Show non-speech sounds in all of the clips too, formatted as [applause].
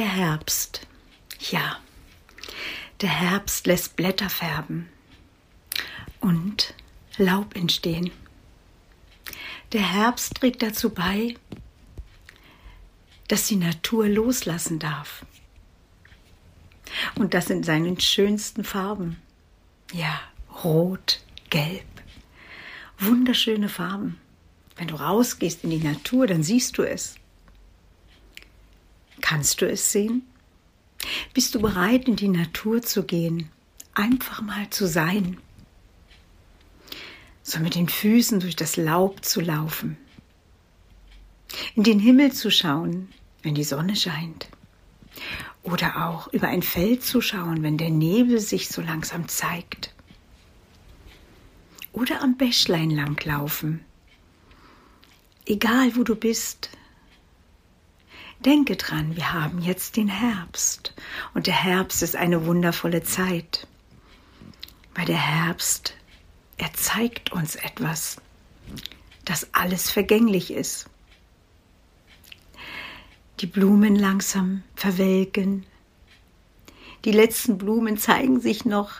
Der Herbst. Ja, der Herbst lässt Blätter färben und Laub entstehen. Der Herbst trägt dazu bei, dass die Natur loslassen darf. Und das in seinen schönsten Farben. Ja, rot, gelb. Wunderschöne Farben. Wenn du rausgehst in die Natur, dann siehst du es. Kannst du es sehen? Bist du bereit, in die Natur zu gehen? Einfach mal zu sein. So mit den Füßen durch das Laub zu laufen. In den Himmel zu schauen, wenn die Sonne scheint. Oder auch über ein Feld zu schauen, wenn der Nebel sich so langsam zeigt. Oder am Bächlein langlaufen. Egal wo du bist, Denke dran, wir haben jetzt den Herbst und der Herbst ist eine wundervolle Zeit, weil der Herbst, er zeigt uns etwas, dass alles vergänglich ist. Die Blumen langsam verwelken, die letzten Blumen zeigen sich noch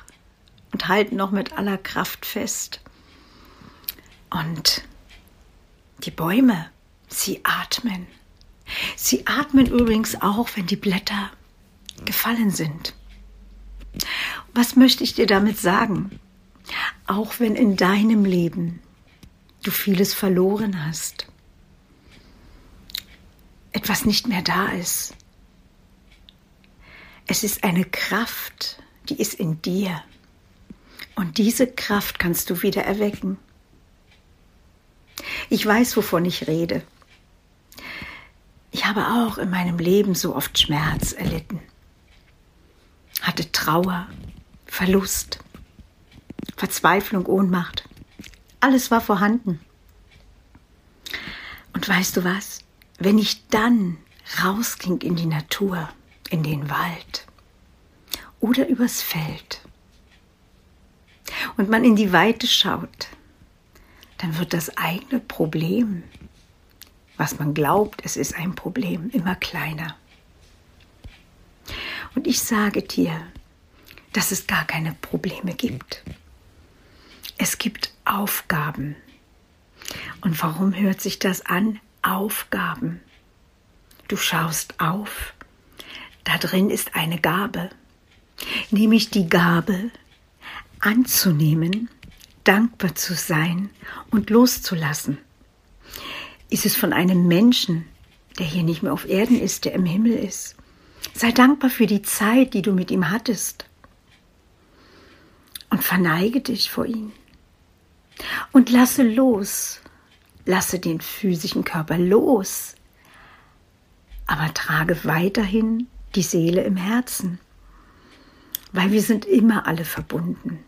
und halten noch mit aller Kraft fest. Und die Bäume, sie atmen. Sie atmen übrigens auch, wenn die Blätter gefallen sind. Was möchte ich dir damit sagen? Auch wenn in deinem Leben du vieles verloren hast, etwas nicht mehr da ist, es ist eine Kraft, die ist in dir. Und diese Kraft kannst du wieder erwecken. Ich weiß, wovon ich rede. Ich habe auch in meinem Leben so oft Schmerz erlitten, hatte Trauer, Verlust, Verzweiflung, Ohnmacht. Alles war vorhanden. Und weißt du was? Wenn ich dann rausging in die Natur, in den Wald oder übers Feld und man in die Weite schaut, dann wird das eigene Problem was man glaubt, es ist ein Problem, immer kleiner. Und ich sage dir, dass es gar keine Probleme gibt. Es gibt Aufgaben. Und warum hört sich das an? Aufgaben. Du schaust auf. Da drin ist eine Gabe, nämlich die Gabe anzunehmen, dankbar zu sein und loszulassen. Ist es von einem Menschen, der hier nicht mehr auf Erden ist, der im Himmel ist? Sei dankbar für die Zeit, die du mit ihm hattest. Und verneige dich vor ihm. Und lasse los. Lasse den physischen Körper los. Aber trage weiterhin die Seele im Herzen. Weil wir sind immer alle verbunden.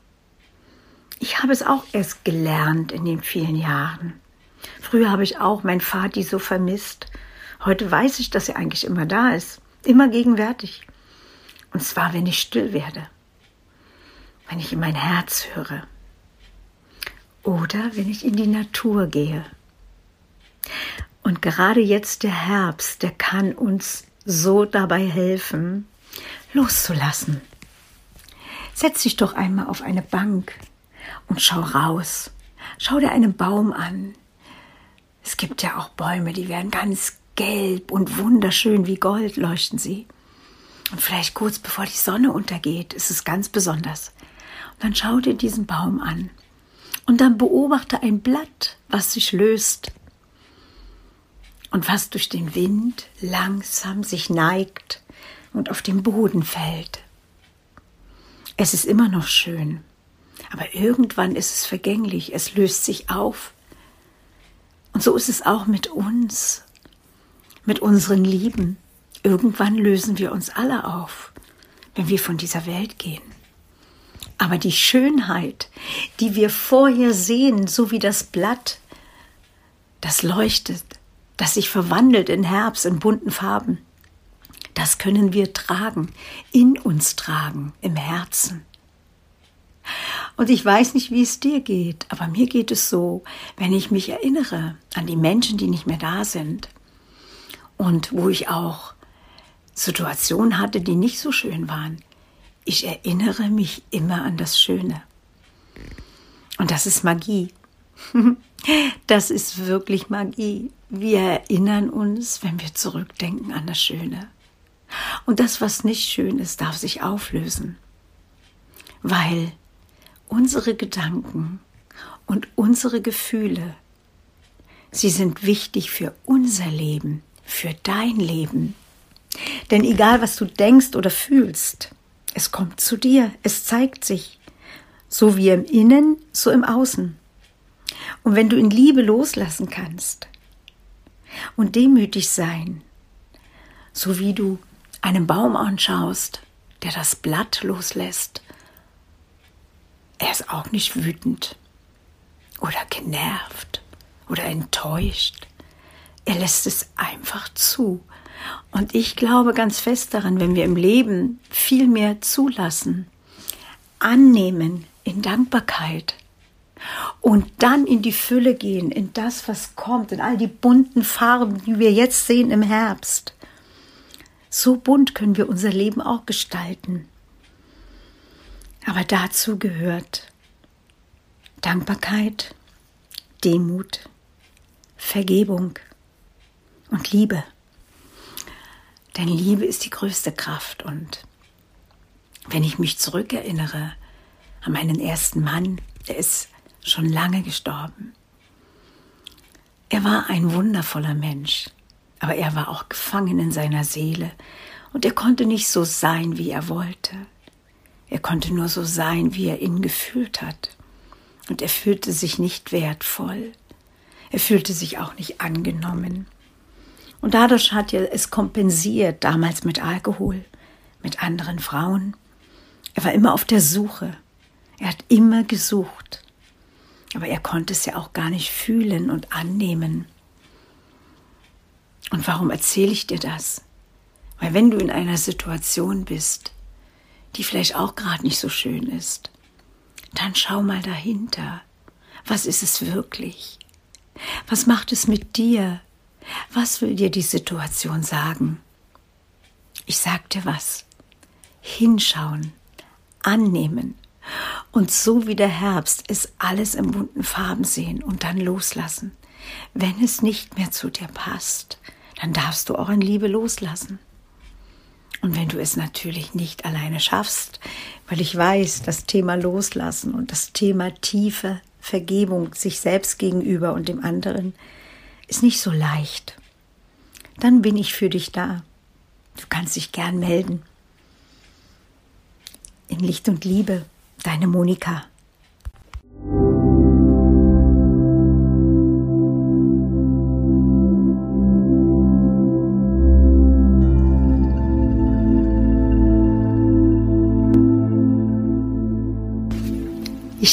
Ich habe es auch erst gelernt in den vielen Jahren. Früher habe ich auch mein Vati so vermisst. Heute weiß ich, dass er eigentlich immer da ist, immer gegenwärtig. Und zwar, wenn ich still werde, wenn ich in mein Herz höre oder wenn ich in die Natur gehe. Und gerade jetzt der Herbst, der kann uns so dabei helfen, loszulassen. Setz dich doch einmal auf eine Bank und schau raus. Schau dir einen Baum an, es gibt ja auch Bäume, die werden ganz gelb und wunderschön wie Gold leuchten sie. Und vielleicht kurz bevor die Sonne untergeht, ist es ganz besonders. Und dann schau dir diesen Baum an. Und dann beobachte ein Blatt, was sich löst und was durch den Wind langsam sich neigt und auf den Boden fällt. Es ist immer noch schön, aber irgendwann ist es vergänglich, es löst sich auf und so ist es auch mit uns, mit unseren Lieben. Irgendwann lösen wir uns alle auf, wenn wir von dieser Welt gehen. Aber die Schönheit, die wir vorher sehen, so wie das Blatt, das leuchtet, das sich verwandelt in Herbst in bunten Farben, das können wir tragen, in uns tragen, im Herzen. Und ich weiß nicht, wie es dir geht, aber mir geht es so, wenn ich mich erinnere an die Menschen, die nicht mehr da sind und wo ich auch Situationen hatte, die nicht so schön waren, ich erinnere mich immer an das Schöne. Und das ist Magie. [laughs] Das ist wirklich Magie. Wir erinnern uns, wenn wir zurückdenken an das Schöne. Und das, was nicht schön ist, darf sich auflösen. Weil unsere Gedanken und unsere Gefühle, sie sind wichtig für unser Leben, für dein Leben. Denn egal, was du denkst oder fühlst, es kommt zu dir, es zeigt sich, so wie im Innen, so im Außen. Und wenn du in Liebe loslassen kannst und demütig sein, so wie du einen Baum anschaust, der das Blatt loslässt, er ist auch nicht wütend oder genervt oder enttäuscht. Er lässt es einfach zu und ich glaube ganz fest daran, wenn wir im Leben viel mehr zulassen, annehmen in Dankbarkeit und dann in die Fülle gehen, in das, was kommt, in all die bunten Farben, die wir jetzt sehen im Herbst. So bunt können wir unser Leben auch gestalten. Aber dazu gehört Dankbarkeit, Demut, Vergebung und Liebe. Denn Liebe ist die größte Kraft. Und wenn ich mich zurückerinnere an meinen ersten Mann, der ist schon lange gestorben. Er war ein wundervoller Mensch, aber er war auch gefangen in seiner Seele und er konnte nicht so sein, wie er wollte. Er konnte nur so sein, wie er ihn gefühlt hat. Und er fühlte sich nicht wertvoll. Er fühlte sich auch nicht angenommen. Und dadurch hat er es kompensiert, damals mit Alkohol, mit anderen Frauen. Er war immer auf der Suche. Er hat immer gesucht. Aber er konnte es ja auch gar nicht fühlen und annehmen. Und warum erzähle ich dir das? Weil wenn du in einer Situation bist, die vielleicht auch gerade nicht so schön ist, dann schau mal dahinter. Was ist es wirklich? Was macht es mit dir? Was will dir die Situation sagen? Ich sag dir was. Hinschauen, annehmen und so wie der Herbst ist alles in bunten Farben sehen und dann loslassen. Wenn es nicht mehr zu dir passt, dann darfst du auch in Liebe loslassen. Und wenn du es natürlich nicht alleine schaffst, weil ich weiß, das Thema Loslassen und das Thema tiefe Vergebung sich selbst gegenüber und dem anderen ist nicht so leicht. Dann bin ich für dich da. Du kannst dich gern melden. In Licht und Liebe, deine Monika.